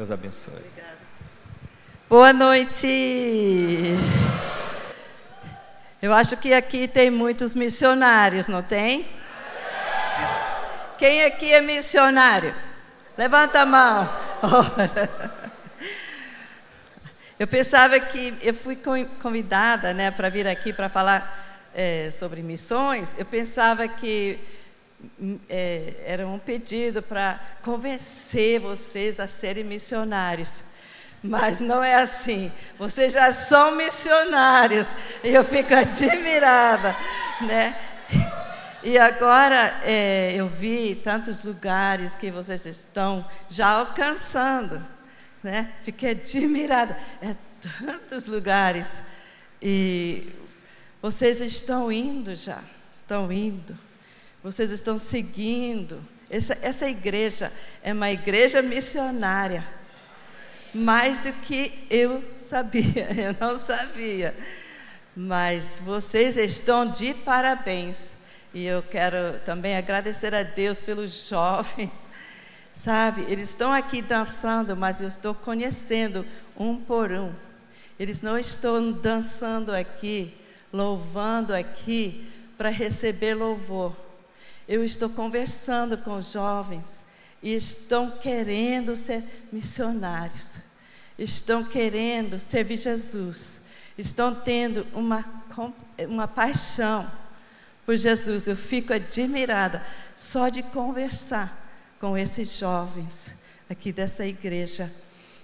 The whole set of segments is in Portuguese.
Deus abençoe. Obrigada. Boa noite. Eu acho que aqui tem muitos missionários, não tem? Quem aqui é missionário? Levanta a mão. Eu pensava que eu fui convidada, né, para vir aqui para falar é, sobre missões. Eu pensava que é, era um pedido para convencer vocês a serem missionários. Mas não é assim. Vocês já são missionários. E eu fico admirada, né? E agora é, eu vi tantos lugares que vocês estão já alcançando, né? Fiquei admirada. É tantos lugares. E vocês estão indo já, estão indo. Vocês estão seguindo. Essa, essa igreja é uma igreja missionária. Mais do que eu sabia, eu não sabia. Mas vocês estão de parabéns. E eu quero também agradecer a Deus pelos jovens. Sabe, eles estão aqui dançando, mas eu estou conhecendo um por um. Eles não estão dançando aqui, louvando aqui para receber louvor eu estou conversando com jovens e estão querendo ser missionários, estão querendo servir Jesus, estão tendo uma, uma paixão por Jesus. Eu fico admirada só de conversar com esses jovens aqui dessa igreja.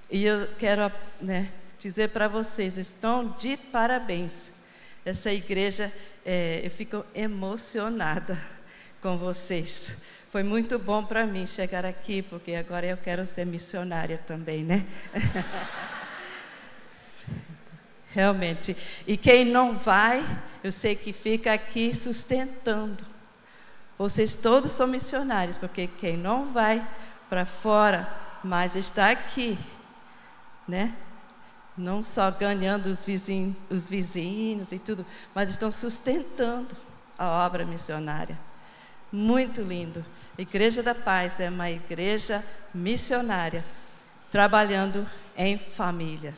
E eu quero né, dizer para vocês: estão de parabéns. Essa igreja, é, eu fico emocionada com vocês. Foi muito bom para mim chegar aqui, porque agora eu quero ser missionária também, né? Realmente. E quem não vai, eu sei que fica aqui sustentando. Vocês todos são missionários, porque quem não vai para fora, mas está aqui, né? Não só ganhando os vizinhos, os vizinhos e tudo, mas estão sustentando a obra missionária. Muito lindo. Igreja da Paz é uma igreja missionária, trabalhando em família.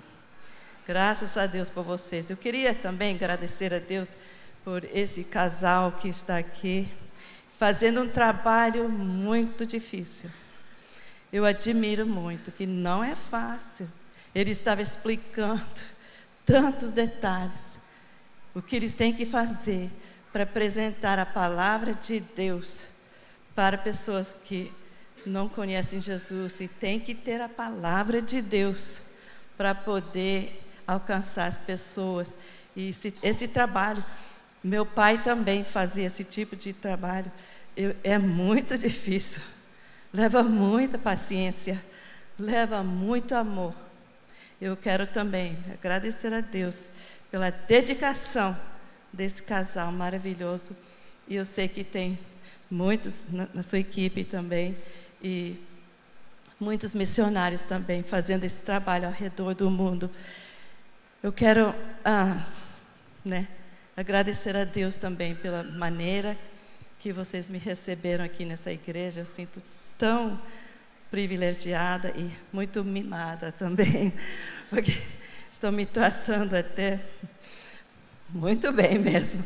Graças a Deus por vocês. Eu queria também agradecer a Deus por esse casal que está aqui, fazendo um trabalho muito difícil. Eu admiro muito, que não é fácil. Ele estava explicando tantos detalhes, o que eles têm que fazer para apresentar a palavra de Deus para pessoas que não conhecem Jesus e tem que ter a palavra de Deus para poder alcançar as pessoas. E esse, esse, trabalho, meu pai também fazia esse tipo de trabalho. Eu, é muito difícil, leva muita paciência, leva muito amor. Eu quero também agradecer a Deus pela dedicação desse casal maravilhoso. E eu sei que tem muitos na, na sua equipe também e muitos missionários também fazendo esse trabalho ao redor do mundo. Eu quero ah, né, agradecer a Deus também pela maneira que vocês me receberam aqui nessa igreja. Eu sinto tão privilegiada e muito mimada também, porque estão me tratando até muito bem mesmo.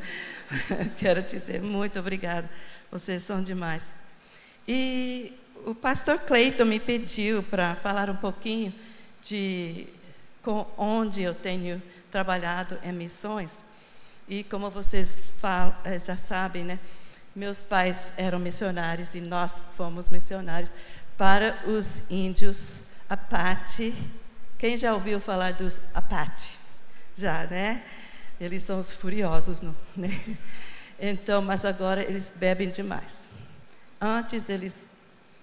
Quero dizer muito obrigada. Vocês são demais. E o pastor Cleiton me pediu para falar um pouquinho de com onde eu tenho trabalhado em missões. E como vocês falam, eh, já sabem, né? Meus pais eram missionários e nós fomos missionários para os índios Apache. Quem já ouviu falar dos Apache? Já, né? Eles são os furiosos, não, né? Então, mas agora eles bebem demais. Antes eles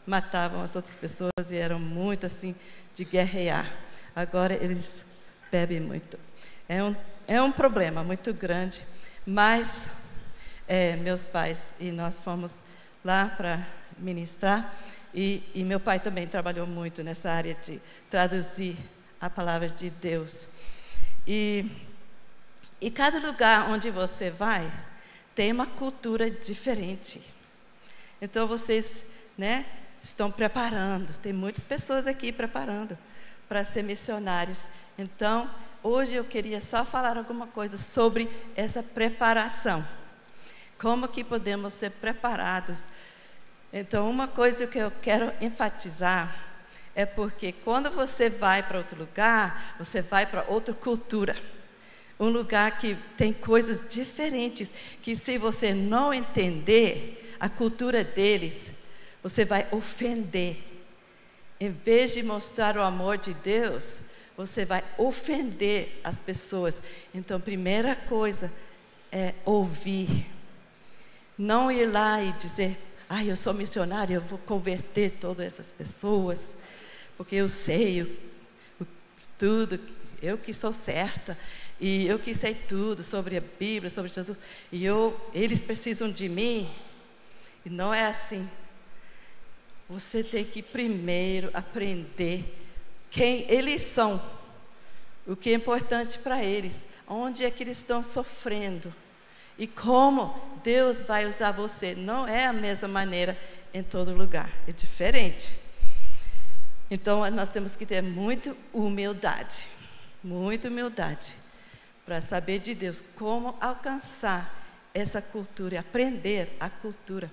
matavam as outras pessoas e eram muito assim de guerrear. Agora eles bebem muito. É um, é um problema muito grande, mas é, meus pais e nós fomos lá para ministrar e, e meu pai também trabalhou muito nessa área de traduzir a palavra de Deus. E e cada lugar onde você vai tem uma cultura diferente. Então vocês, né, estão preparando. Tem muitas pessoas aqui preparando para ser missionários. Então, hoje eu queria só falar alguma coisa sobre essa preparação. Como que podemos ser preparados? Então, uma coisa que eu quero enfatizar é porque quando você vai para outro lugar, você vai para outra cultura. Um lugar que tem coisas diferentes, que se você não entender a cultura deles, você vai ofender. Em vez de mostrar o amor de Deus, você vai ofender as pessoas. Então, primeira coisa é ouvir. Não ir lá e dizer, ah, eu sou missionário, eu vou converter todas essas pessoas, porque eu sei o, tudo, eu que sou certa, e eu que sei tudo sobre a Bíblia, sobre Jesus, e eu, eles precisam de mim. E não é assim. Você tem que primeiro aprender quem eles são, o que é importante para eles, onde é que eles estão sofrendo e como Deus vai usar você. Não é a mesma maneira em todo lugar, é diferente. Então nós temos que ter muita humildade, muita humildade, para saber de Deus como alcançar essa cultura, aprender a cultura.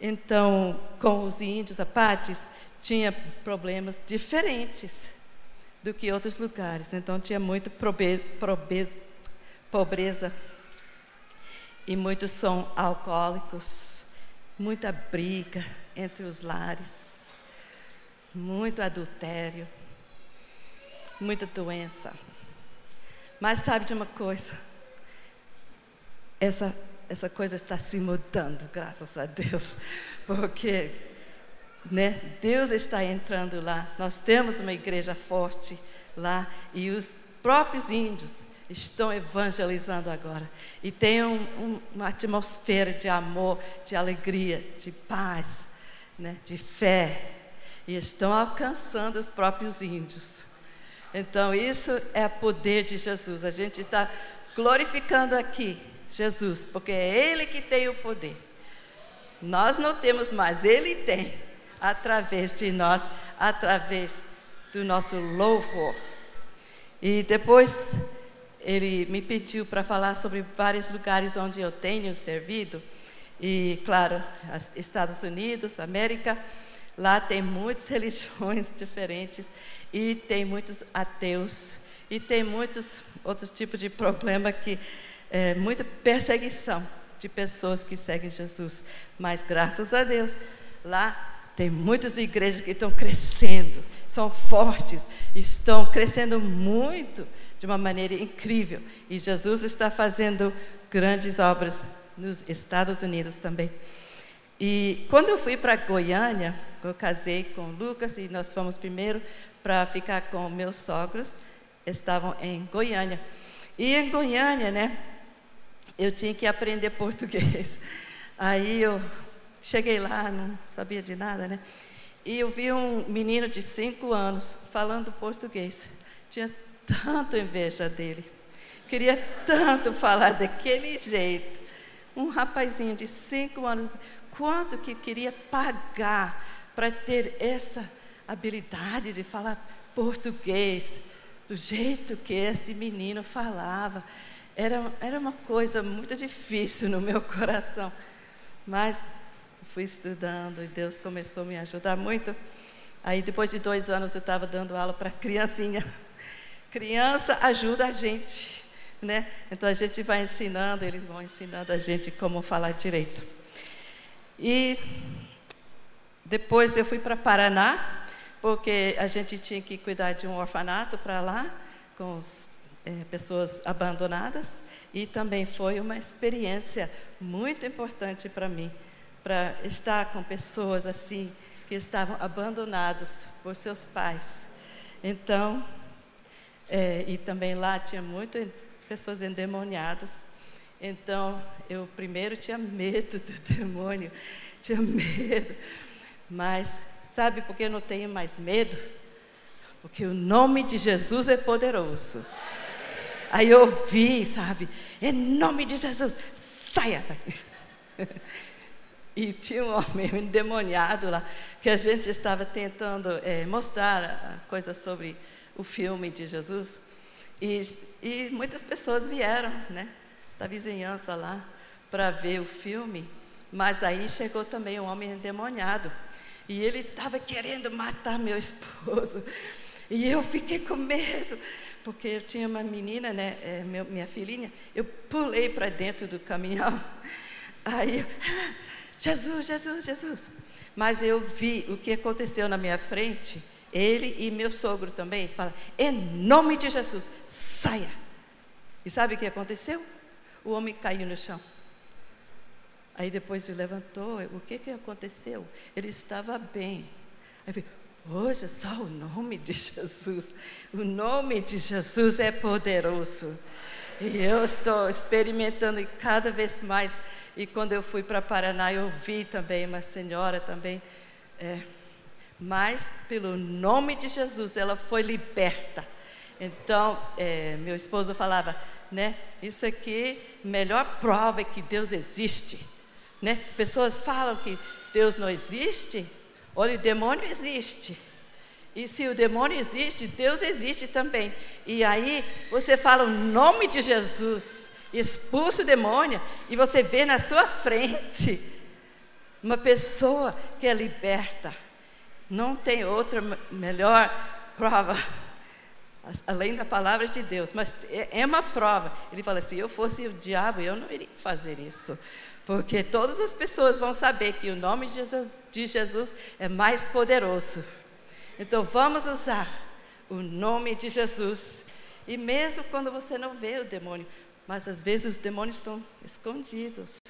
Então, com os índios apaches, tinha problemas diferentes do que outros lugares. Então, tinha muito pobreza e muitos são alcoólicos, muita briga entre os lares, muito adultério, muita doença. Mas sabe de uma coisa? Essa essa coisa está se mudando, graças a Deus, porque né, Deus está entrando lá. Nós temos uma igreja forte lá e os próprios índios estão evangelizando agora. E tem um, um, uma atmosfera de amor, de alegria, de paz, né, de fé. E estão alcançando os próprios índios. Então, isso é o poder de Jesus. A gente está glorificando aqui Jesus, porque é Ele que tem o poder. Nós não temos mais, Ele tem, através de nós, através do nosso louvor. E depois ele me pediu para falar sobre vários lugares onde eu tenho servido. E, claro, Estados Unidos, América, lá tem muitas religiões diferentes e tem muitos ateus e tem muitos outros tipos de problema que é, muita perseguição de pessoas que seguem Jesus. Mas graças a Deus, lá tem muitas igrejas que estão crescendo, são fortes, estão crescendo muito, de uma maneira incrível. E Jesus está fazendo grandes obras nos Estados Unidos também. E quando eu fui para Goiânia, eu casei com o Lucas e nós fomos primeiro para ficar com meus sogros, estavam em Goiânia. E em Goiânia, né, eu tinha que aprender português. Aí eu cheguei lá, não sabia de nada, né? E eu vi um menino de cinco anos falando português. Tinha tanto inveja dele. Queria tanto falar daquele jeito. Um rapazinho de cinco anos, quanto que queria pagar para ter essa habilidade de falar português do jeito que esse menino falava. Era, era uma coisa muito difícil no meu coração, mas fui estudando e Deus começou a me ajudar muito. Aí, depois de dois anos, eu estava dando aula para criancinha. Criança ajuda a gente, né? Então a gente vai ensinando, eles vão ensinando a gente como falar direito. E depois eu fui para Paraná, porque a gente tinha que cuidar de um orfanato para lá, com os é, pessoas abandonadas e também foi uma experiência muito importante para mim, para estar com pessoas assim que estavam abandonados por seus pais. Então, é, e também lá tinha muitas pessoas endemoniadas. Então, eu primeiro tinha medo do demônio, tinha medo. Mas sabe por que eu não tenho mais medo? Porque o nome de Jesus é poderoso. Aí eu vi, sabe? Em nome de Jesus, saia daqui. E tinha um homem endemoniado lá, que a gente estava tentando é, mostrar coisas sobre o filme de Jesus. E, e muitas pessoas vieram, né, da vizinhança lá, para ver o filme. Mas aí chegou também um homem endemoniado. E ele estava querendo matar meu esposo. E eu fiquei com medo, porque eu tinha uma menina, né, é, meu, minha filhinha. Eu pulei para dentro do caminhão. Aí eu, ah, Jesus, Jesus, Jesus. Mas eu vi o que aconteceu na minha frente. Ele e meu sogro também. Eles falam, em nome de Jesus, saia. E sabe o que aconteceu? O homem caiu no chão. Aí depois se levantou, o que, que aconteceu? Ele estava bem. Aí hoje só o nome de Jesus. O nome de Jesus é poderoso. E eu estou experimentando cada vez mais. E quando eu fui para Paraná, eu vi também uma senhora também. É, mas pelo nome de Jesus, ela foi liberta. Então, é, meu esposo falava, né? Isso aqui, melhor prova é que Deus existe. Né? As pessoas falam que Deus não existe. Olha, o demônio existe. E se o demônio existe, Deus existe também. E aí você fala o nome de Jesus, expulsa o demônio, e você vê na sua frente uma pessoa que é liberta. Não tem outra melhor prova, além da palavra de Deus, mas é, é uma prova. Ele fala: se eu fosse o diabo, eu não iria fazer isso. Porque todas as pessoas vão saber que o nome de Jesus, de Jesus é mais poderoso. Então vamos usar o nome de Jesus. E mesmo quando você não vê o demônio, mas às vezes os demônios estão escondidos.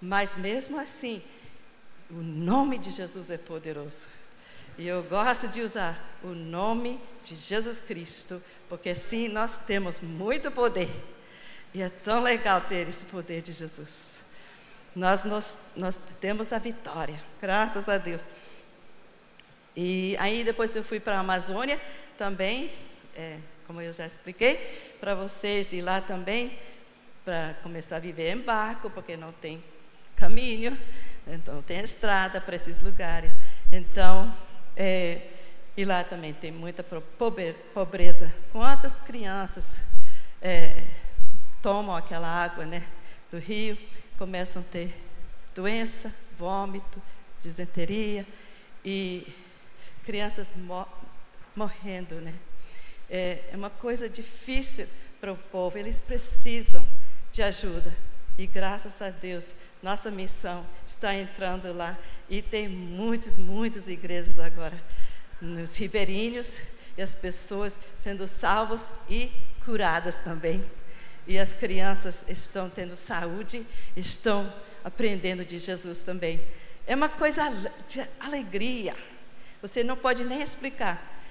Mas mesmo assim, o nome de Jesus é poderoso. E eu gosto de usar o nome de Jesus Cristo, porque sim, nós temos muito poder. E é tão legal ter esse poder de Jesus nós, nós, nós temos a vitória, graças a Deus. E aí depois eu fui para a Amazônia também, é, como eu já expliquei, para vocês ir lá também, para começar a viver em barco, porque não tem caminho, então tem estrada para esses lugares. Então, é, e lá também tem muita pobreza. Quantas crianças é, tomam aquela água né, do rio? começam a ter doença, vômito, disenteria e crianças morrendo, né? É, é uma coisa difícil para o povo, eles precisam de ajuda. E graças a Deus, nossa missão está entrando lá e tem muitas, muitas igrejas agora nos ribeirinhos e as pessoas sendo salvos e curadas também e as crianças estão tendo saúde, estão aprendendo de Jesus também. É uma coisa de alegria. Você não pode nem explicar.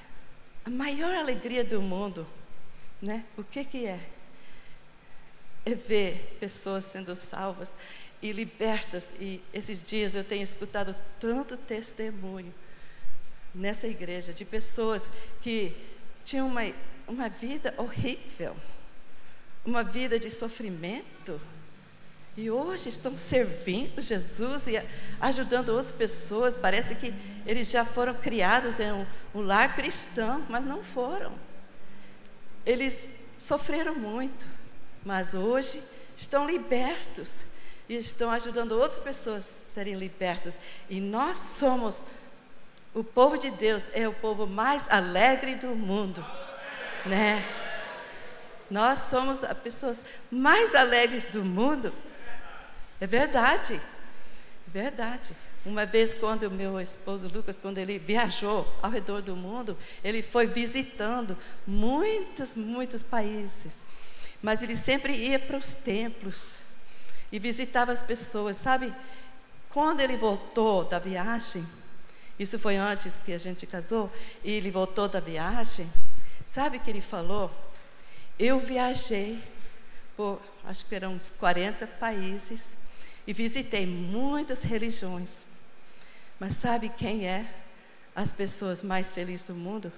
A maior alegria do mundo, né? O que que é? É ver pessoas sendo salvas e libertas. E esses dias eu tenho escutado tanto testemunho nessa igreja de pessoas que tinham uma, uma vida horrível uma vida de sofrimento. E hoje estão servindo Jesus e ajudando outras pessoas. Parece que eles já foram criados em um, um lar cristão, mas não foram. Eles sofreram muito, mas hoje estão libertos e estão ajudando outras pessoas a serem libertas. E nós somos o povo de Deus, é o povo mais alegre do mundo, né? Nós somos as pessoas mais alegres do mundo. É verdade. É verdade. Uma vez, quando o meu esposo Lucas, quando ele viajou ao redor do mundo, ele foi visitando muitos, muitos países. Mas ele sempre ia para os templos e visitava as pessoas, sabe? Quando ele voltou da viagem, isso foi antes que a gente casou, e ele voltou da viagem, sabe o que ele falou? Eu viajei por, acho que eram uns 40 países e visitei muitas religiões. Mas sabe quem é as pessoas mais felizes do mundo?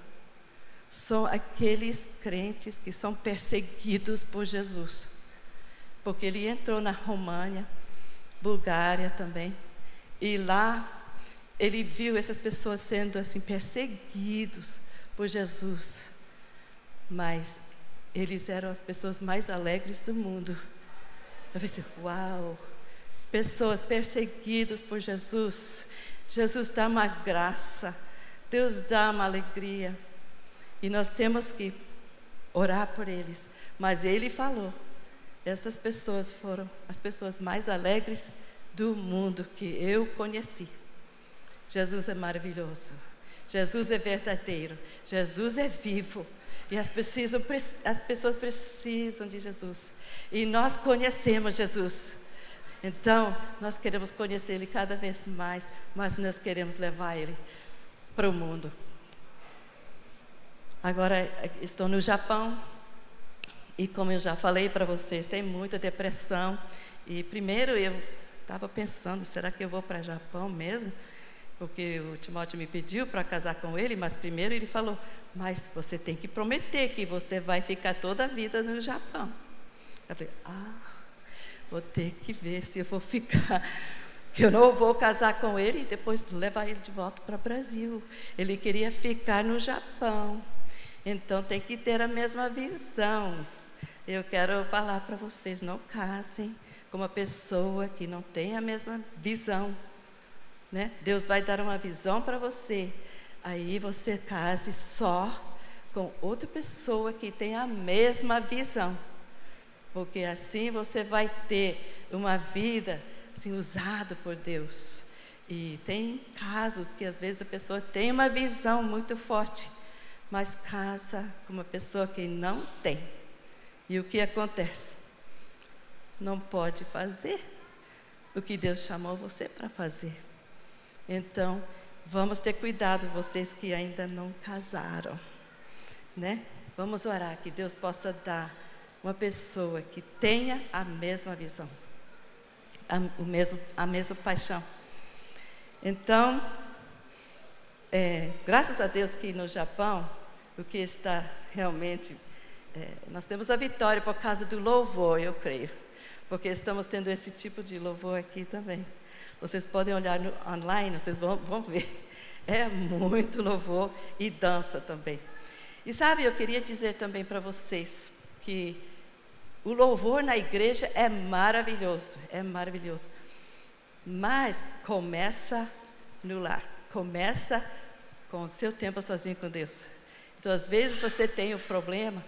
São aqueles crentes que são perseguidos por Jesus. Porque ele entrou na România, Bulgária também, E lá ele viu essas pessoas sendo assim perseguidos por Jesus. Mas eles eram as pessoas mais alegres do mundo. Eu pensei, uau! Pessoas perseguidas por Jesus. Jesus dá uma graça. Deus dá uma alegria. E nós temos que orar por eles. Mas ele falou: essas pessoas foram as pessoas mais alegres do mundo que eu conheci. Jesus é maravilhoso. Jesus é verdadeiro. Jesus é vivo. E as, precisam, as pessoas precisam de Jesus. E nós conhecemos Jesus. Então, nós queremos conhecer Ele cada vez mais, mas nós queremos levar Ele para o mundo. Agora, estou no Japão. E como eu já falei para vocês, tem muita depressão. E primeiro eu estava pensando, será que eu vou para o Japão mesmo? Porque o Timóteo me pediu para casar com ele, mas primeiro ele falou: Mas você tem que prometer que você vai ficar toda a vida no Japão. Eu falei: Ah, vou ter que ver se eu vou ficar. Que eu não vou casar com ele e depois levar ele de volta para o Brasil. Ele queria ficar no Japão. Então tem que ter a mesma visão. Eu quero falar para vocês: não casem com uma pessoa que não tem a mesma visão né? Deus vai dar uma visão para você. Aí você case só com outra pessoa que tem a mesma visão. Porque assim você vai ter uma vida assim, usada por Deus. E tem casos que às vezes a pessoa tem uma visão muito forte, mas casa com uma pessoa que não tem. E o que acontece? Não pode fazer o que Deus chamou você para fazer. Então, vamos ter cuidado, vocês que ainda não casaram, né? Vamos orar que Deus possa dar uma pessoa que tenha a mesma visão, a, o mesmo, a mesma paixão. Então, é, graças a Deus que no Japão, o que está realmente, é, nós temos a vitória por causa do louvor, eu creio, porque estamos tendo esse tipo de louvor aqui também. Vocês podem olhar no online, vocês vão, vão ver. É muito louvor e dança também. E sabe, eu queria dizer também para vocês que o louvor na igreja é maravilhoso, é maravilhoso. Mas começa no lar, começa com o seu tempo sozinho com Deus. Então, às vezes você tem o um problema,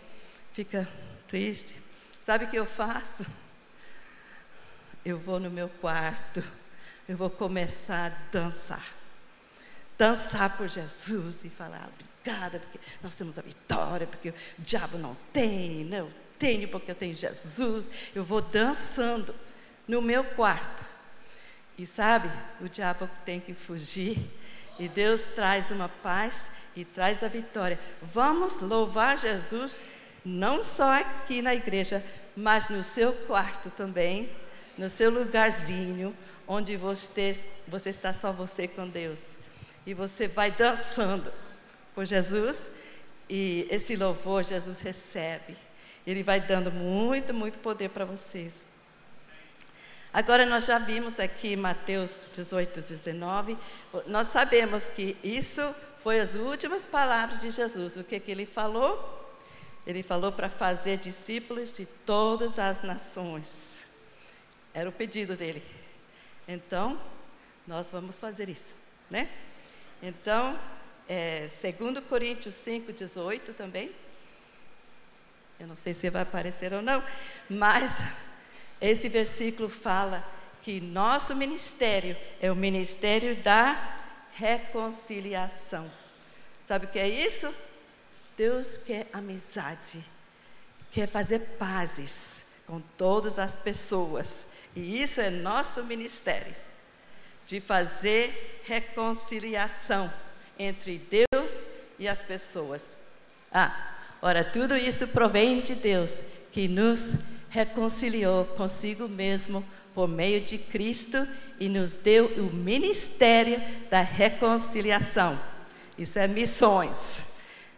fica triste. Sabe o que eu faço? Eu vou no meu quarto eu vou começar a dançar. Dançar por Jesus e falar obrigada, porque nós temos a vitória, porque o diabo não tem, né? eu tenho porque eu tenho Jesus. Eu vou dançando no meu quarto. E sabe, o diabo tem que fugir. E Deus traz uma paz e traz a vitória. Vamos louvar Jesus, não só aqui na igreja, mas no seu quarto também, no seu lugarzinho, onde você, você está só você com Deus. E você vai dançando por Jesus, e esse louvor Jesus recebe. Ele vai dando muito, muito poder para vocês. Agora nós já vimos aqui Mateus 18, 19. Nós sabemos que isso foi as últimas palavras de Jesus. O que, que ele falou? Ele falou para fazer discípulos de todas as nações. Era o pedido dele. Então, nós vamos fazer isso, né? Então, é, 2 Coríntios 5, 18 também. Eu não sei se vai aparecer ou não, mas esse versículo fala que nosso ministério é o ministério da reconciliação. Sabe o que é isso? Deus quer amizade, quer fazer pazes com todas as pessoas. E isso é nosso ministério de fazer reconciliação entre Deus e as pessoas. Ah, ora, tudo isso provém de Deus, que nos reconciliou consigo mesmo por meio de Cristo e nos deu o ministério da reconciliação. Isso é missões.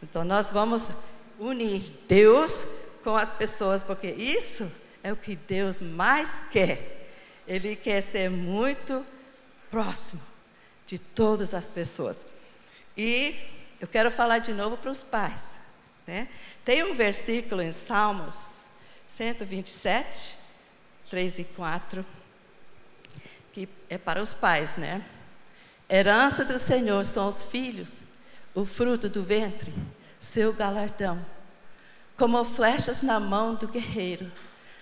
Então nós vamos unir Deus com as pessoas, porque isso é o que Deus mais quer. Ele quer ser muito próximo de todas as pessoas. E eu quero falar de novo para os pais. Né? Tem um versículo em Salmos 127, 3 e 4, que é para os pais, né? Herança do Senhor são os filhos, o fruto do ventre, seu galardão. Como flechas na mão do guerreiro,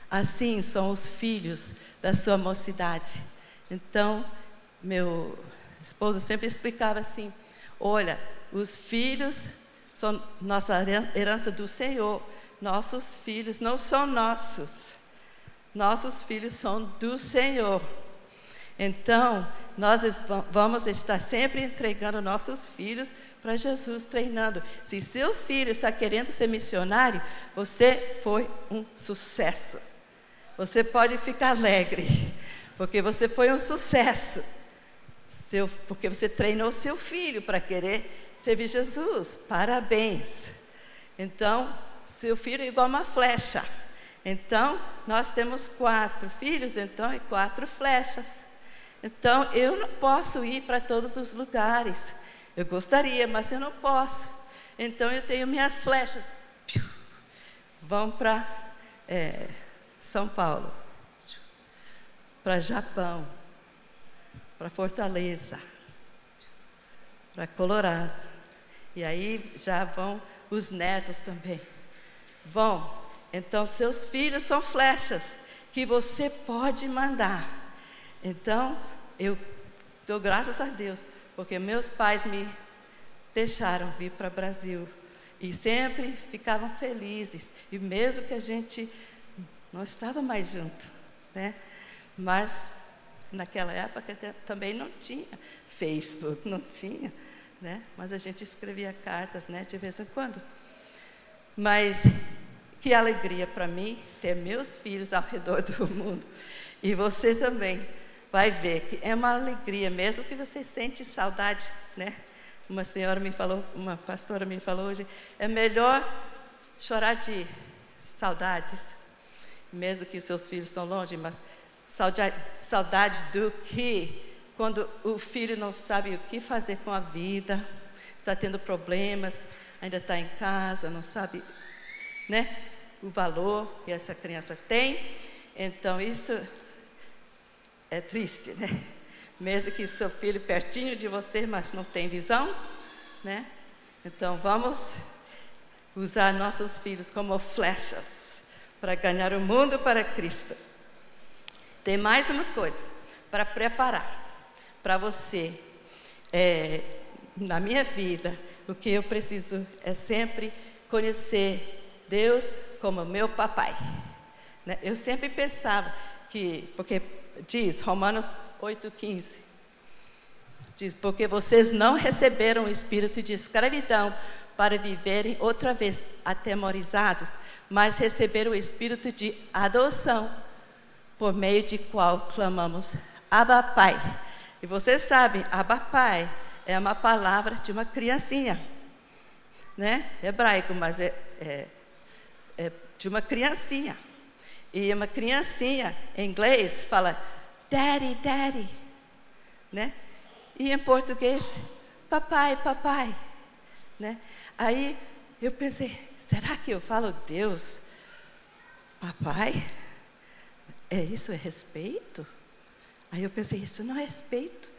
assim são os filhos da sua mocidade. Então, meu esposo sempre explicava assim: olha, os filhos são nossa herança do Senhor, nossos filhos não são nossos, nossos filhos são do Senhor. Então, nós vamos estar sempre entregando nossos filhos para Jesus, treinando. Se seu filho está querendo ser missionário, você foi um sucesso. Você pode ficar alegre, porque você foi um sucesso. Seu, porque você treinou seu filho para querer servir Jesus. Parabéns. Então, seu filho é igual uma flecha. Então, nós temos quatro filhos, então, e quatro flechas. Então, eu não posso ir para todos os lugares. Eu gostaria, mas eu não posso. Então, eu tenho minhas flechas. Vão para é, São Paulo, para Japão, para Fortaleza, para Colorado. E aí já vão os netos também. Vão. Então, seus filhos são flechas que você pode mandar. Então, eu dou graças a Deus, porque meus pais me deixaram vir para o Brasil e sempre ficavam felizes, e mesmo que a gente não estava mais junto, né? Mas naquela época também não tinha Facebook, não tinha, né? Mas a gente escrevia cartas, né, de vez em quando. Mas que alegria para mim ter meus filhos ao redor do mundo e você também vai ver que é uma alegria, mesmo que você sente saudade, né? Uma senhora me falou, uma pastora me falou hoje, é melhor chorar de saudades, mesmo que seus filhos estão longe, mas saudade, saudade do que quando o filho não sabe o que fazer com a vida, está tendo problemas, ainda está em casa, não sabe, né? O valor que essa criança tem. Então, isso é triste, né? Mesmo que seu filho pertinho de você, mas não tem visão, né? Então vamos usar nossos filhos como flechas para ganhar o mundo para Cristo. Tem mais uma coisa para preparar para você. É, na minha vida, o que eu preciso é sempre conhecer Deus como meu papai. Né? Eu sempre pensava que, porque diz, Romanos 8,15. Diz, porque vocês não receberam o espírito de escravidão para viverem outra vez atemorizados, mas receberam o espírito de adoção, por meio de qual clamamos, Abba Pai. E vocês sabem, Abba Pai é uma palavra de uma criancinha, né? Hebraico, mas é, é, de uma criancinha. E uma criancinha em inglês fala daddy, daddy, né? E em português, papai, papai, né? Aí eu pensei, será que eu falo Deus, papai? É isso é respeito? Aí eu pensei, isso não é respeito.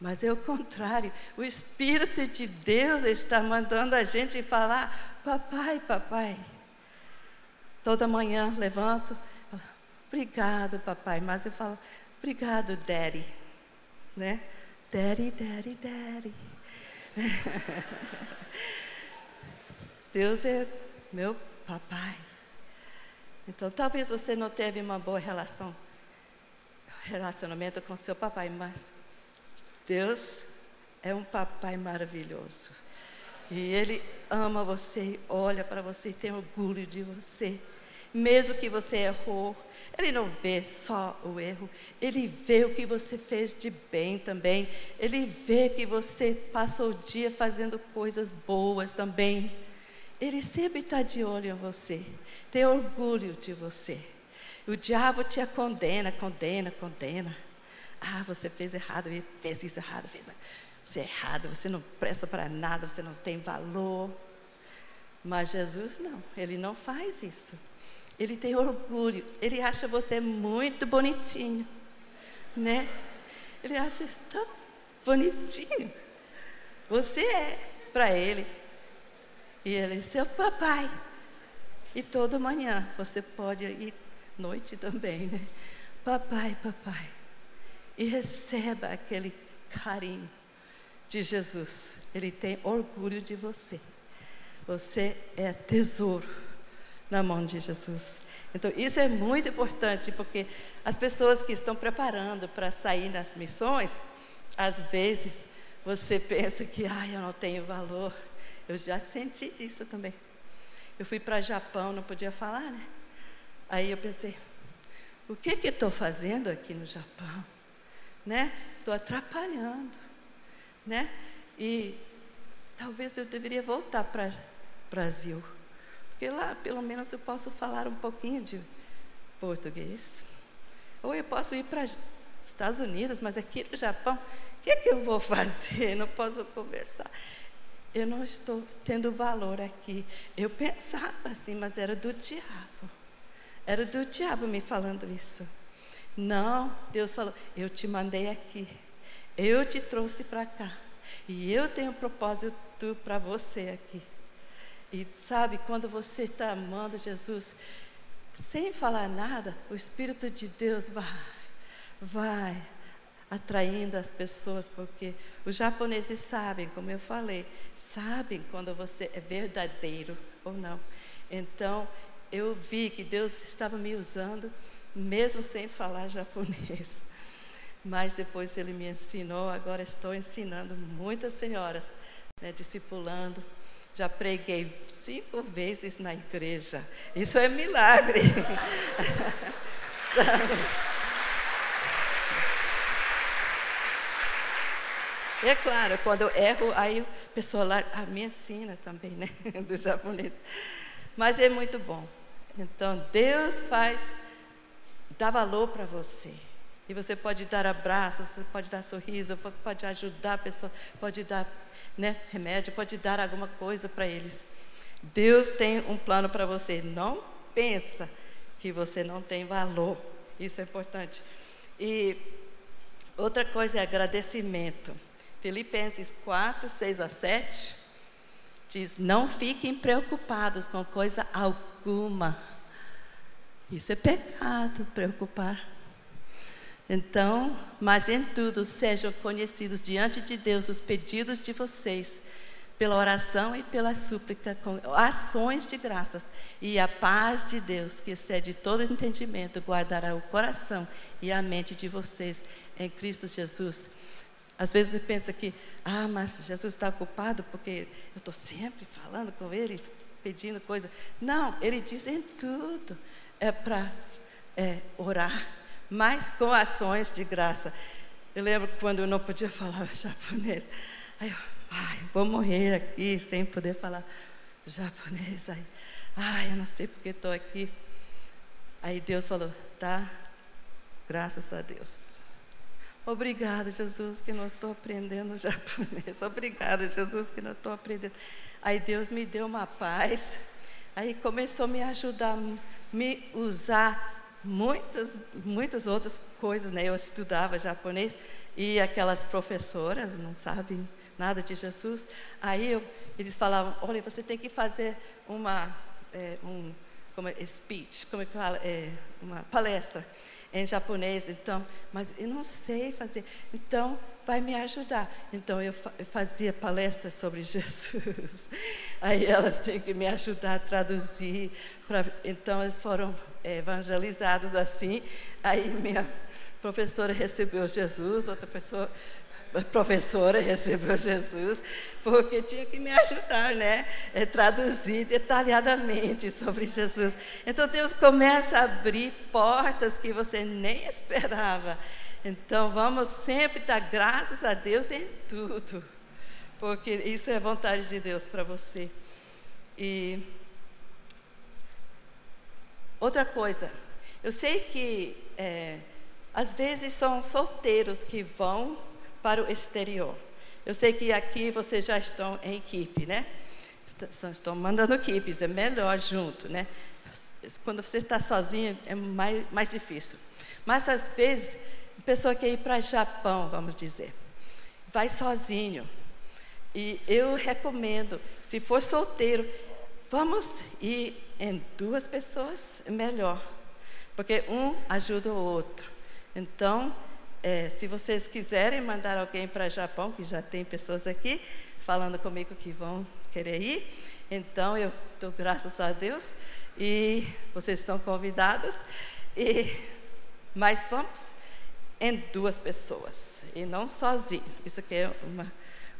Mas é o contrário. O Espírito de Deus está mandando a gente falar, papai, papai. Toda manhã levanto, falo, obrigado, papai. Mas eu falo, obrigado, daddy. Né? Daddy, daddy, daddy. Deus é meu papai. Então, talvez você não teve uma boa relação, relacionamento com seu papai, mas Deus é um papai maravilhoso. E Ele ama você, olha para você, tem orgulho de você mesmo que você errou, Ele não vê só o erro, Ele vê o que você fez de bem também, Ele vê que você passou o dia fazendo coisas boas também. Ele sempre está de olho em você, tem orgulho de você. O diabo te condena, condena, condena. Ah, você fez errado, fez isso errado, fez você é errado, você não presta para nada, você não tem valor. Mas Jesus não, ele não faz isso. Ele tem orgulho, ele acha você muito bonitinho, né? Ele acha tão bonitinho. Você é para ele. E ele é seu papai. E toda manhã você pode ir, noite também, né? Papai, papai. E receba aquele carinho de Jesus. Ele tem orgulho de você. Você é tesouro na mão de Jesus. Então, isso é muito importante, porque as pessoas que estão preparando para sair nas missões, às vezes você pensa que, ah, eu não tenho valor. Eu já senti disso também. Eu fui para Japão, não podia falar, né? Aí eu pensei, o que que estou fazendo aqui no Japão? Né? Estou atrapalhando, né? E talvez eu deveria voltar para o Brasil. Porque lá, pelo menos, eu posso falar um pouquinho de português. Ou eu posso ir para os Estados Unidos, mas aqui no Japão, o que, é que eu vou fazer? Não posso conversar. Eu não estou tendo valor aqui. Eu pensava assim, mas era do diabo. Era do diabo me falando isso. Não, Deus falou: Eu te mandei aqui. Eu te trouxe para cá. E eu tenho um propósito para você aqui. E sabe, quando você está amando Jesus, sem falar nada, o Espírito de Deus vai, vai atraindo as pessoas, porque os japoneses sabem, como eu falei, sabem quando você é verdadeiro ou não. Então, eu vi que Deus estava me usando, mesmo sem falar japonês. Mas depois ele me ensinou, agora estou ensinando muitas senhoras, né, discipulando. Já preguei cinco vezes na igreja. Isso é milagre. é claro, quando eu erro, aí a pessoa lá ah, me ensina também, né? Do japonês. Mas é muito bom. Então, Deus faz, dá valor para você. E você pode dar abraço, você pode dar sorriso, pode ajudar a pessoa, pode dar né, remédio, pode dar alguma coisa para eles. Deus tem um plano para você. Não pensa que você não tem valor. Isso é importante. E outra coisa é agradecimento. Filipenses 4, 6 a 7 diz: Não fiquem preocupados com coisa alguma. Isso é pecado, preocupar. Então, mas em tudo sejam conhecidos diante de Deus os pedidos de vocês, pela oração e pela súplica, com ações de graças. E a paz de Deus, que excede todo entendimento, guardará o coração e a mente de vocês em Cristo Jesus. Às vezes você pensa que, ah, mas Jesus está ocupado porque eu estou sempre falando com Ele, pedindo coisa. Não, Ele diz em tudo. É para é, orar mas com ações de graça. Eu lembro quando eu não podia falar japonês. Aí eu, ai, vou morrer aqui sem poder falar japonês. Aí, ai, eu não sei porque estou aqui. Aí Deus falou, tá, graças a Deus. Obrigada, Jesus, que não estou aprendendo japonês. Obrigada, Jesus, que não estou aprendendo. Aí Deus me deu uma paz. Aí começou a me ajudar, me usar muitas, muitas outras coisas, né? Eu estudava japonês e aquelas professoras não sabem nada de Jesus. Aí eu, eles falavam, olha, você tem que fazer uma, é, um, como é, speech, como é que fala, é, uma palestra em japonês. Então, mas eu não sei fazer. Então, vai me ajudar. Então eu, fazia palestras sobre Jesus. Aí elas tinham que me ajudar a traduzir. Pra, então eles foram evangelizados assim. Aí minha professora recebeu Jesus, outra pessoa professora recebeu Jesus, porque tinha que me ajudar, né? É, traduzir detalhadamente sobre Jesus. Então Deus começa a abrir portas que você nem esperava. Então vamos sempre dar graças a Deus em tudo, porque isso é vontade de Deus para você. E outra coisa, eu sei que é, às vezes são solteiros que vão para o exterior. Eu sei que aqui vocês já estão em equipe, né? Estão mandando equipes, é melhor junto, né? Quando você está sozinho é mais, mais difícil. Mas às vezes, a pessoa quer ir para Japão, vamos dizer, vai sozinho. E eu recomendo, se for solteiro, vamos ir em duas pessoas, é melhor, porque um ajuda o outro. Então, é, se vocês quiserem mandar alguém para Japão, que já tem pessoas aqui falando comigo que vão querer ir, então eu dou graças a Deus e vocês estão convidados. E mas vamos em duas pessoas e não sozinho. Isso aqui é uma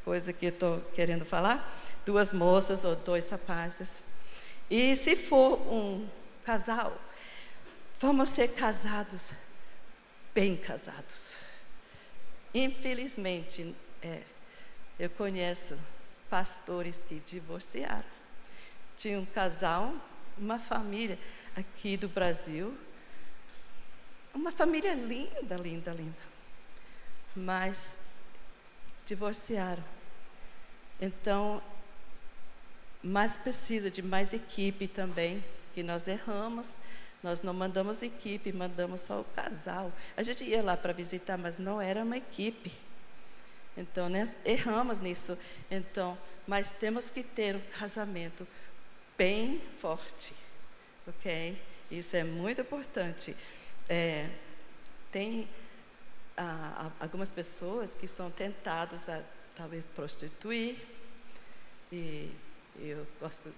coisa que eu estou querendo falar. Duas moças ou dois rapazes. E se for um casal, vamos ser casados, bem casados. Infelizmente, é, eu conheço pastores que divorciaram. Tinha um casal, uma família aqui do Brasil, uma família linda, linda, linda. Mas divorciaram. Então, mais precisa de mais equipe também, que nós erramos. Nós não mandamos equipe, mandamos só o casal. A gente ia lá para visitar, mas não era uma equipe. Então, nós erramos nisso. Então, mas temos que ter um casamento bem forte, ok? Isso é muito importante. É, tem ah, algumas pessoas que são tentadas a talvez prostituir. E eu gosto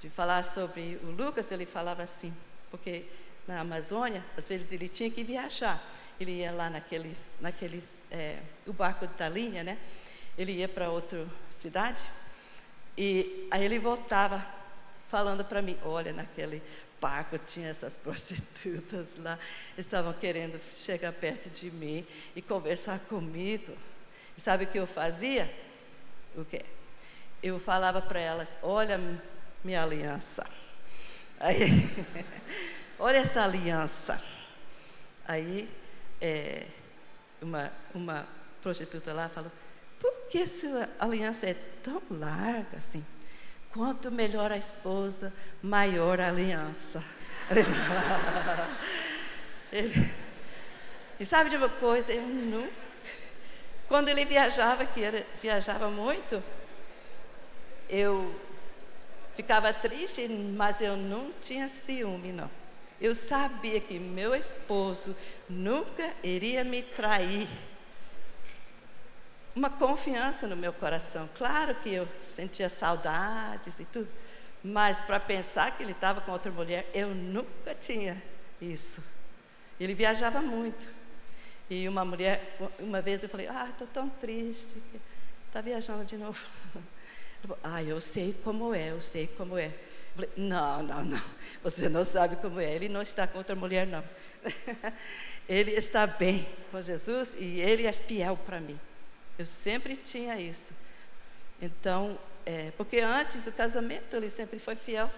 de falar sobre o Lucas, ele falava assim, porque na Amazônia, às vezes ele tinha que viajar. Ele ia lá naqueles, naqueles é, o barco da linha, né? Ele ia para outra cidade e aí ele voltava falando para mim, olha, naquele barco tinha essas prostitutas lá, estavam querendo chegar perto de mim e conversar comigo. E sabe o que eu fazia? O quê? Eu falava para elas: olha minha aliança. Aí, olha essa aliança. Aí, é, uma, uma prostituta lá falou: por que sua aliança é tão larga assim? Quanto melhor a esposa, maior a aliança. Ele, e sabe de uma coisa? Eu nunca. Quando ele viajava, que ele viajava muito, eu ficava triste, mas eu não tinha ciúme, não. Eu sabia que meu esposo nunca iria me trair uma confiança no meu coração. Claro que eu sentia saudades e tudo, mas para pensar que ele estava com outra mulher, eu nunca tinha isso. Ele viajava muito. E uma mulher, uma vez eu falei, ah, estou tão triste, está viajando de novo. Ah, eu sei como é, eu sei como é. Falei, não, não, não, você não sabe como é, ele não está com outra mulher, não. ele está bem com Jesus e ele é fiel para mim. Eu sempre tinha isso. Então, é, porque antes do casamento ele sempre foi fiel,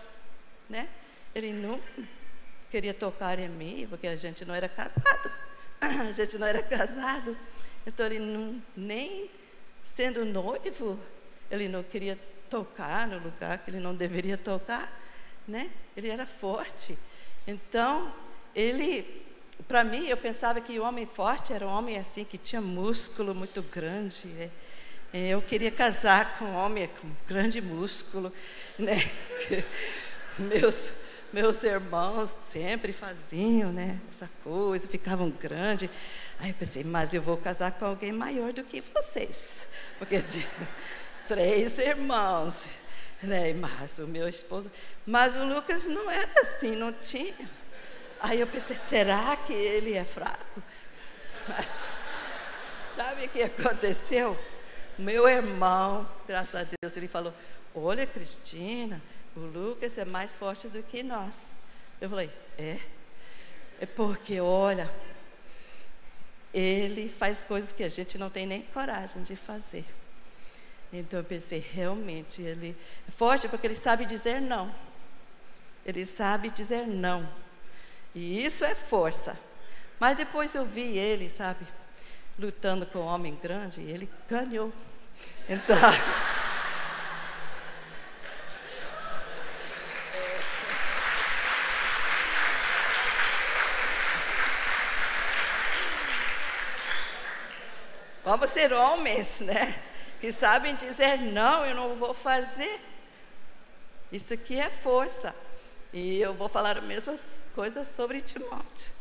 né? Ele nunca queria tocar em mim, porque a gente não era casado. A gente não era casado. Então ele não, nem sendo noivo, ele não queria tocar no lugar que ele não deveria tocar, né? Ele era forte. Então, ele para mim, eu pensava que o homem forte era um homem assim, que tinha músculo muito grande. Né? Eu queria casar com um homem com grande músculo. Né? Meus, meus irmãos sempre faziam né? essa coisa, ficavam grandes. Aí eu pensei, mas eu vou casar com alguém maior do que vocês. Porque três irmãos. Né? Mas o meu esposo. Mas o Lucas não era assim, não tinha. Aí eu pensei, será que ele é fraco? Mas, sabe o que aconteceu? Meu irmão, graças a Deus, ele falou: Olha, Cristina, o Lucas é mais forte do que nós. Eu falei: É? É porque, olha, ele faz coisas que a gente não tem nem coragem de fazer. Então eu pensei, realmente, ele é forte porque ele sabe dizer não. Ele sabe dizer não. E isso é força. Mas depois eu vi ele, sabe, lutando com um homem grande, e ele ganhou. Então. Vamos ser homens, né? Que sabem dizer não, eu não vou fazer. Isso aqui é força. E eu vou falar as mesmas coisas sobre Timóteo.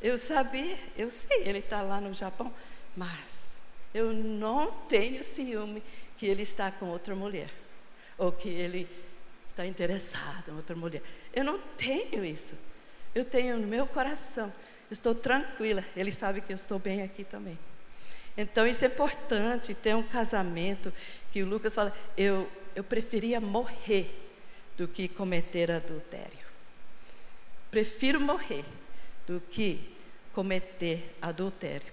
Eu sabia, eu sei, ele está lá no Japão, mas eu não tenho ciúme que ele está com outra mulher, ou que ele está interessado em outra mulher. Eu não tenho isso. Eu tenho no meu coração. Estou tranquila. Ele sabe que eu estou bem aqui também. Então isso é importante, ter um casamento que o Lucas fala, eu, eu preferia morrer do que cometer adultério. Prefiro morrer do que cometer adultério.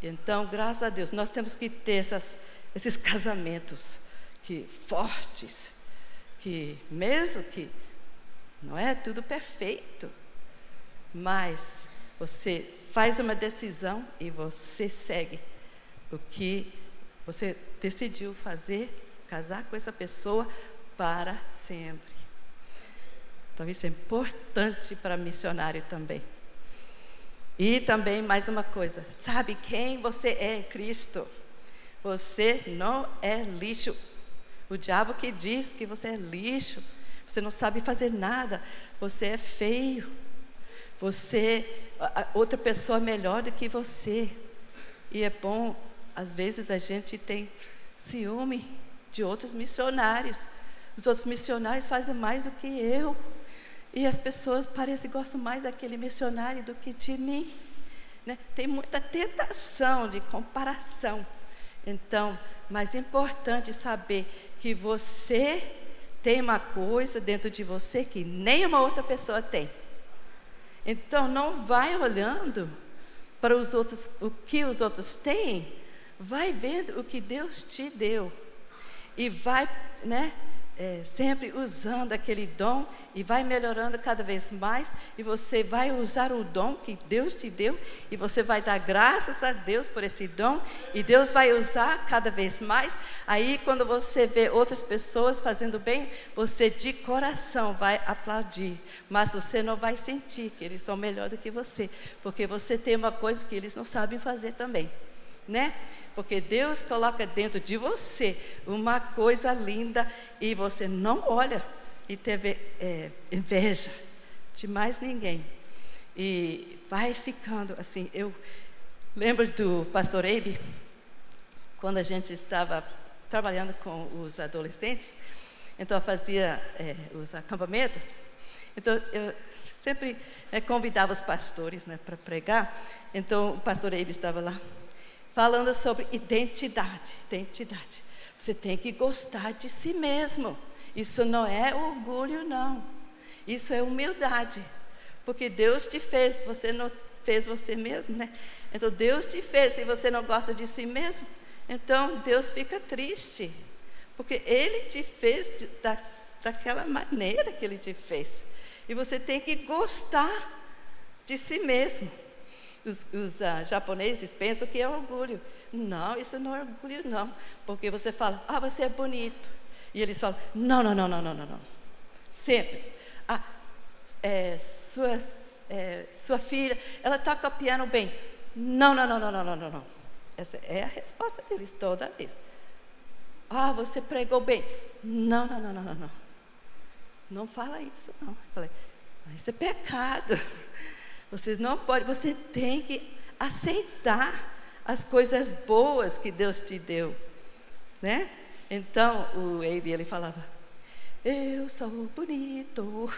Então, graças a Deus, nós temos que ter essas, esses casamentos que fortes, que mesmo que não é tudo perfeito, mas você faz uma decisão e você segue o que você decidiu fazer, casar com essa pessoa para sempre. Então, isso é importante para missionário também. E também mais uma coisa: sabe quem você é em Cristo? Você não é lixo. O diabo que diz que você é lixo, você não sabe fazer nada, você é feio, você, outra pessoa melhor do que você. E é bom às vezes a gente tem ciúme de outros missionários. Os outros missionários fazem mais do que eu. E as pessoas parecem que gostam mais daquele missionário do que de mim. Né? Tem muita tentação de comparação. Então, mais importante saber que você tem uma coisa dentro de você que nenhuma outra pessoa tem. Então, não vai olhando para os outros, o que os outros têm, vai vendo o que Deus te deu e vai, né, é, sempre usando aquele dom e vai melhorando cada vez mais e você vai usar o dom que Deus te deu e você vai dar graças a Deus por esse dom e Deus vai usar cada vez mais. Aí quando você vê outras pessoas fazendo bem, você de coração vai aplaudir, mas você não vai sentir que eles são melhor do que você, porque você tem uma coisa que eles não sabem fazer também, né? porque Deus coloca dentro de você uma coisa linda e você não olha e teve é, inveja de mais ninguém. E vai ficando assim. Eu lembro do pastor Abe, quando a gente estava trabalhando com os adolescentes, então fazia é, os acampamentos. Então eu sempre é, convidava os pastores né, para pregar. Então o pastor Abe estava lá falando sobre identidade. Identidade. Você tem que gostar de si mesmo. Isso não é orgulho, não. Isso é humildade. Porque Deus te fez, você não fez você mesmo, né? Então Deus te fez, e você não gosta de si mesmo, então Deus fica triste. Porque Ele te fez da, daquela maneira que Ele te fez. E você tem que gostar de si mesmo os, os uh, japoneses pensam que é orgulho. Não, isso não é orgulho, não. Porque você fala, ah, você é bonito. E eles falam, não, não, não, não, não, não. Sempre. Ah, é, sua, é, sua filha, ela toca piano bem. Não, não, não, não, não, não, não, não. Essa é a resposta deles toda vez. Ah, você pregou bem. Não, não, não, não, não, não. Não fala isso, não. Eu falei, isso é pecado. Vocês não podem, você tem que aceitar as coisas boas que Deus te deu, né? Então o Abe ele falava: Eu sou bonito.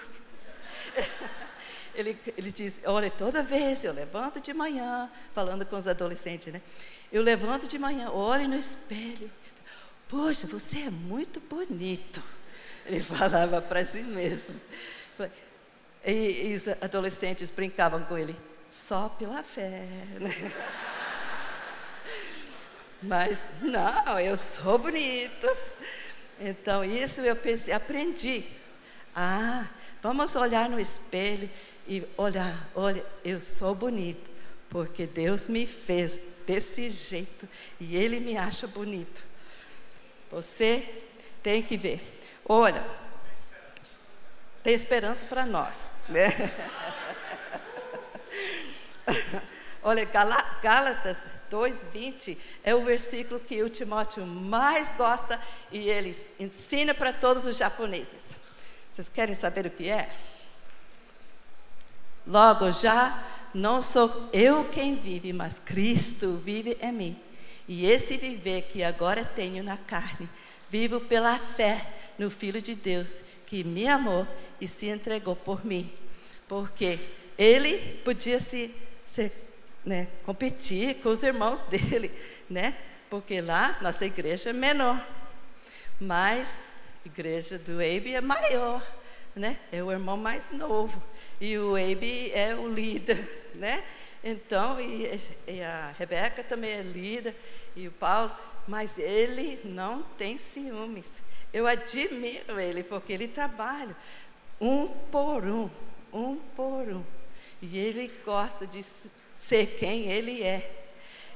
ele, ele diz: Olha, toda vez eu levanto de manhã, falando com os adolescentes, né? Eu levanto de manhã, olho no espelho. Poxa, você é muito bonito. Ele falava para si mesmo. E, e os adolescentes brincavam com ele, só pela fé. Né? Mas não, eu sou bonito. Então, isso eu pensei, aprendi. Ah, vamos olhar no espelho e olhar, olha, eu sou bonito. porque Deus me fez desse jeito e Ele me acha bonito. Você tem que ver. Olha, tem esperança para nós. Né? Olha, Gálatas 2,20 é o versículo que o Timóteo mais gosta e ele ensina para todos os japoneses. Vocês querem saber o que é? Logo, já não sou eu quem vive, mas Cristo vive em mim. E esse viver que agora tenho na carne, vivo pela fé no Filho de Deus, que me amou e se entregou por mim. Porque ele podia se, se né, competir com os irmãos dele, né? Porque lá nossa igreja é menor. Mas a igreja do Abe é maior, né? É o irmão mais novo. E o Abe é o líder, né? Então, e, e a Rebeca também é líder, e o Paulo, mas ele não tem ciúmes. Eu admiro ele, porque ele trabalha um por um, um por um. E ele gosta de ser quem ele é.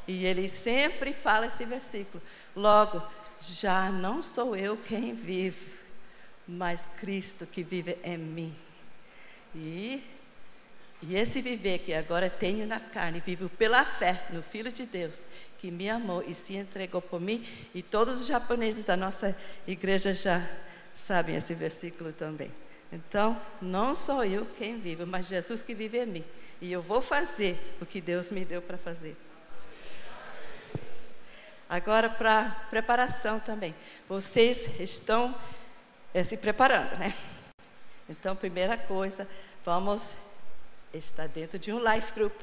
E ele sempre fala esse versículo. Logo, já não sou eu quem vive, mas Cristo que vive em mim. E, e esse viver que agora tenho na carne, vivo pela fé no Filho de Deus, que me amou e se entregou por mim. E todos os japoneses da nossa igreja já sabem esse versículo também. Então, não sou eu quem vive, mas Jesus que vive em mim. E eu vou fazer o que Deus me deu para fazer. Agora, para preparação também. Vocês estão é, se preparando, né? Então, primeira coisa, vamos estar dentro de um life group.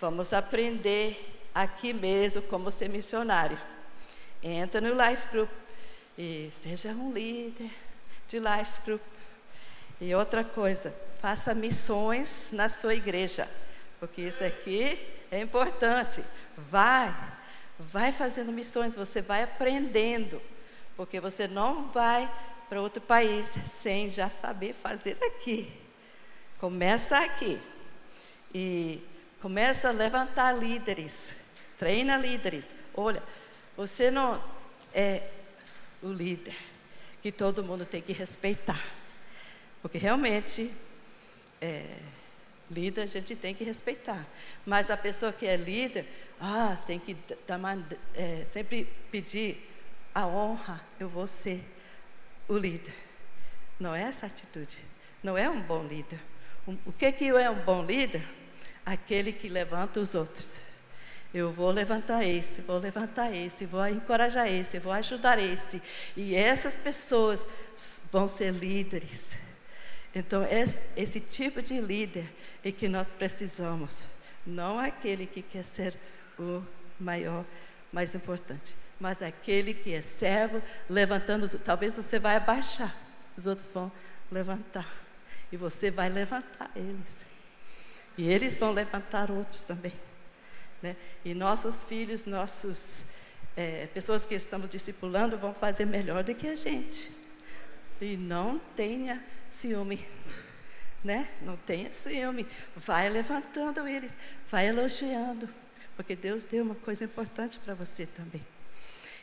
Vamos aprender aqui mesmo como ser missionário. Entra no Life Group e seja um líder de Life Group. E outra coisa, faça missões na sua igreja, porque isso aqui é importante. Vai, vai fazendo missões, você vai aprendendo, porque você não vai para outro país sem já saber fazer aqui. Começa aqui. E começa a levantar líderes treina líderes. Olha, você não é o líder que todo mundo tem que respeitar. Porque realmente, é, líder a gente tem que respeitar. Mas a pessoa que é líder, ah, tem que é, sempre pedir a honra, eu vou ser o líder. Não é essa atitude. Não é um bom líder. O que, que é um bom líder? Aquele que levanta os outros. Eu vou levantar esse, vou levantar esse, vou encorajar esse, vou ajudar esse. E essas pessoas vão ser líderes. Então, esse, esse tipo de líder é que nós precisamos. Não aquele que quer ser o maior, mais importante, mas aquele que é servo, levantando. Talvez você vai abaixar, os outros vão levantar. E você vai levantar eles. E eles vão levantar outros também. Né? E nossos filhos, nossos é, pessoas que estamos discipulando vão fazer melhor do que a gente. E não tenha ciúme. Né? Não tenha ciúme. Vai levantando eles, vai elogiando. Porque Deus deu uma coisa importante para você também.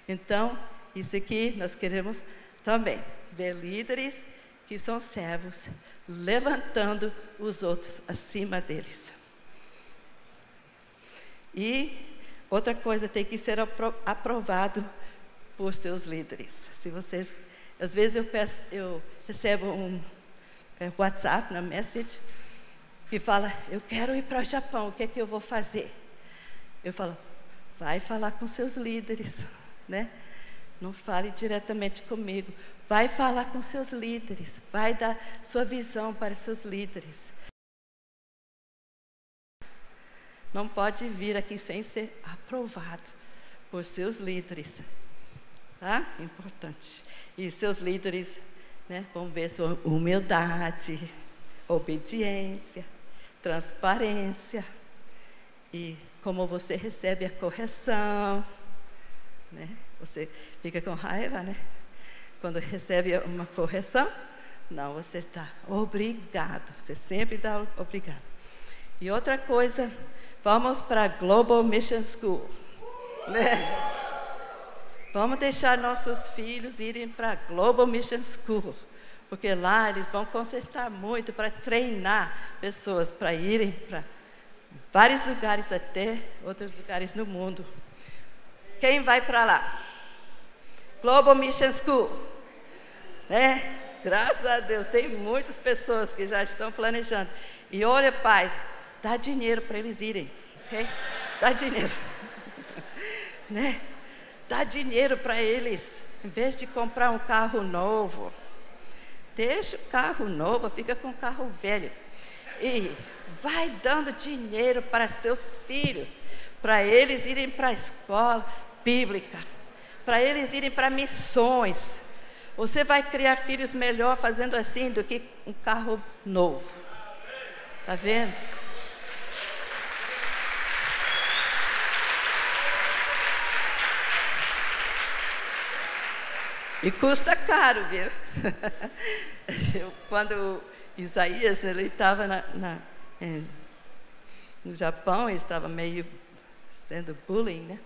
Então, isso aqui nós queremos também ver líderes que são servos, levantando os outros acima deles. E outra coisa, tem que ser aprovado por seus líderes. Se vocês, às vezes eu, peço, eu recebo um é, WhatsApp na message que fala, eu quero ir para o Japão, o que é que eu vou fazer? Eu falo, vai falar com seus líderes, né? Não fale diretamente comigo. Vai falar com seus líderes. Vai dar sua visão para seus líderes. Não pode vir aqui sem ser aprovado por seus líderes. Tá? Importante. E seus líderes né, vão ver sua humildade, obediência, transparência e como você recebe a correção. Né? Você fica com raiva, né? Quando recebe uma correção, não, você está obrigado. Você sempre dá obrigado. E outra coisa, Vamos para a Global Mission School. Né? Vamos deixar nossos filhos irem para a Global Mission School, porque lá eles vão consertar muito para treinar pessoas para irem para vários lugares até outros lugares no mundo. Quem vai para lá? Global Mission School. Né? Graças a Deus, tem muitas pessoas que já estão planejando. E olha, pais, dá dinheiro para eles irem, ok? Dá dinheiro. né? Dá dinheiro para eles, em vez de comprar um carro novo. Deixa o carro novo, fica com o carro velho. E vai dando dinheiro para seus filhos, para eles irem para a escola bíblica, para eles irem para missões. Você vai criar filhos melhor fazendo assim do que um carro novo. Tá vendo? E custa caro, viu? Eu, quando Isaías ele estava na, na, no Japão, ele estava meio sendo bullying, né?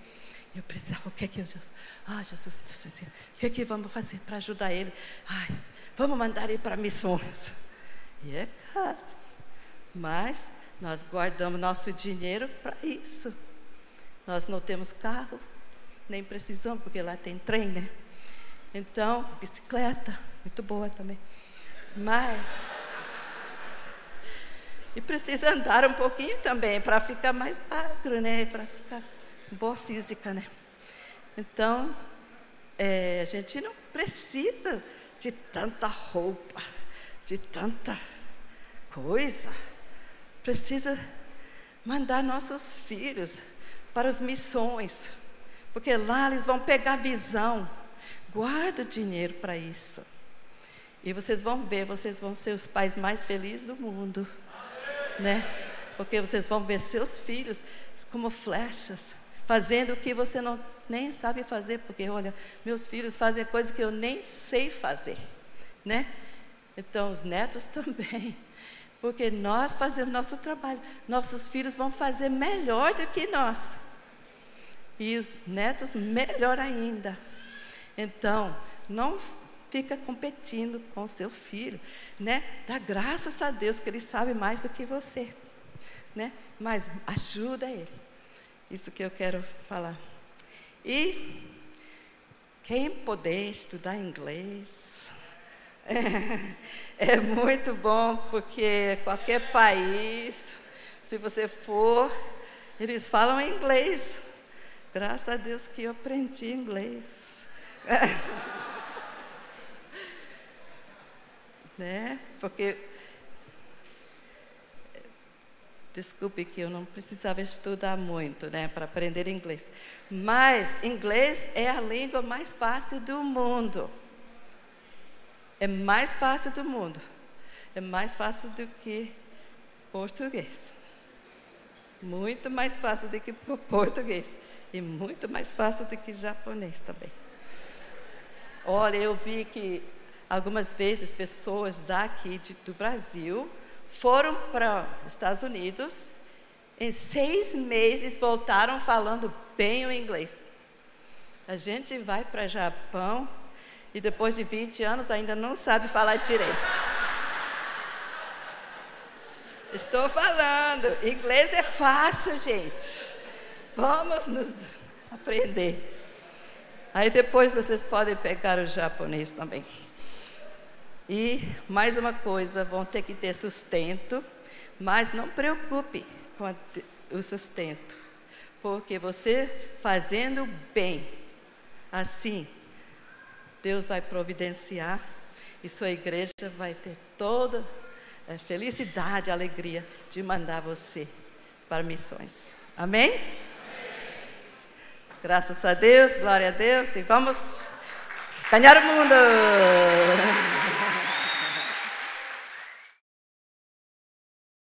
Eu precisava, o que é que eu. Ah, Jesus, o que é que vamos fazer para ajudar ele? Ai, vamos mandar ele para missões. E é caro. Mas nós guardamos nosso dinheiro para isso. Nós não temos carro, nem precisamos, porque lá tem trem, né? Então, bicicleta, muito boa também. Mas. E precisa andar um pouquinho também para ficar mais magro, né? Para ficar boa física, né? Então, é, a gente não precisa de tanta roupa, de tanta coisa. Precisa mandar nossos filhos para as missões, porque lá eles vão pegar visão Guarda dinheiro para isso. E vocês vão ver, vocês vão ser os pais mais felizes do mundo. Né? Porque vocês vão ver seus filhos como flechas, fazendo o que você não nem sabe fazer, porque olha, meus filhos fazem coisas que eu nem sei fazer, né? Então os netos também, porque nós fazemos nosso trabalho, nossos filhos vão fazer melhor do que nós, e os netos melhor ainda. Então, não fica competindo com seu filho, né? Dá graças a Deus que ele sabe mais do que você, né? Mas ajuda ele. Isso que eu quero falar. E quem puder estudar inglês, é, é muito bom porque qualquer país, se você for, eles falam inglês. Graças a Deus que eu aprendi inglês. né? Porque Desculpe que eu não precisava estudar muito, né, para aprender inglês. Mas inglês é a língua mais fácil do mundo. É mais fácil do mundo. É mais fácil do que português. Muito mais fácil do que português. E muito mais fácil do que japonês também. Olha, eu vi que algumas vezes pessoas daqui de, do Brasil foram para os Estados Unidos, em seis meses voltaram falando bem o inglês. A gente vai para Japão e depois de 20 anos ainda não sabe falar direito. Estou falando, inglês é fácil, gente. Vamos nos aprender. Aí depois vocês podem pegar o japonês também. E mais uma coisa, vão ter que ter sustento, mas não preocupe com o sustento, porque você fazendo bem, assim, Deus vai providenciar e sua igreja vai ter toda a felicidade, a alegria de mandar você para missões. Amém? Graças a Deus, glória a Deus, e vamos ganhar o mundo!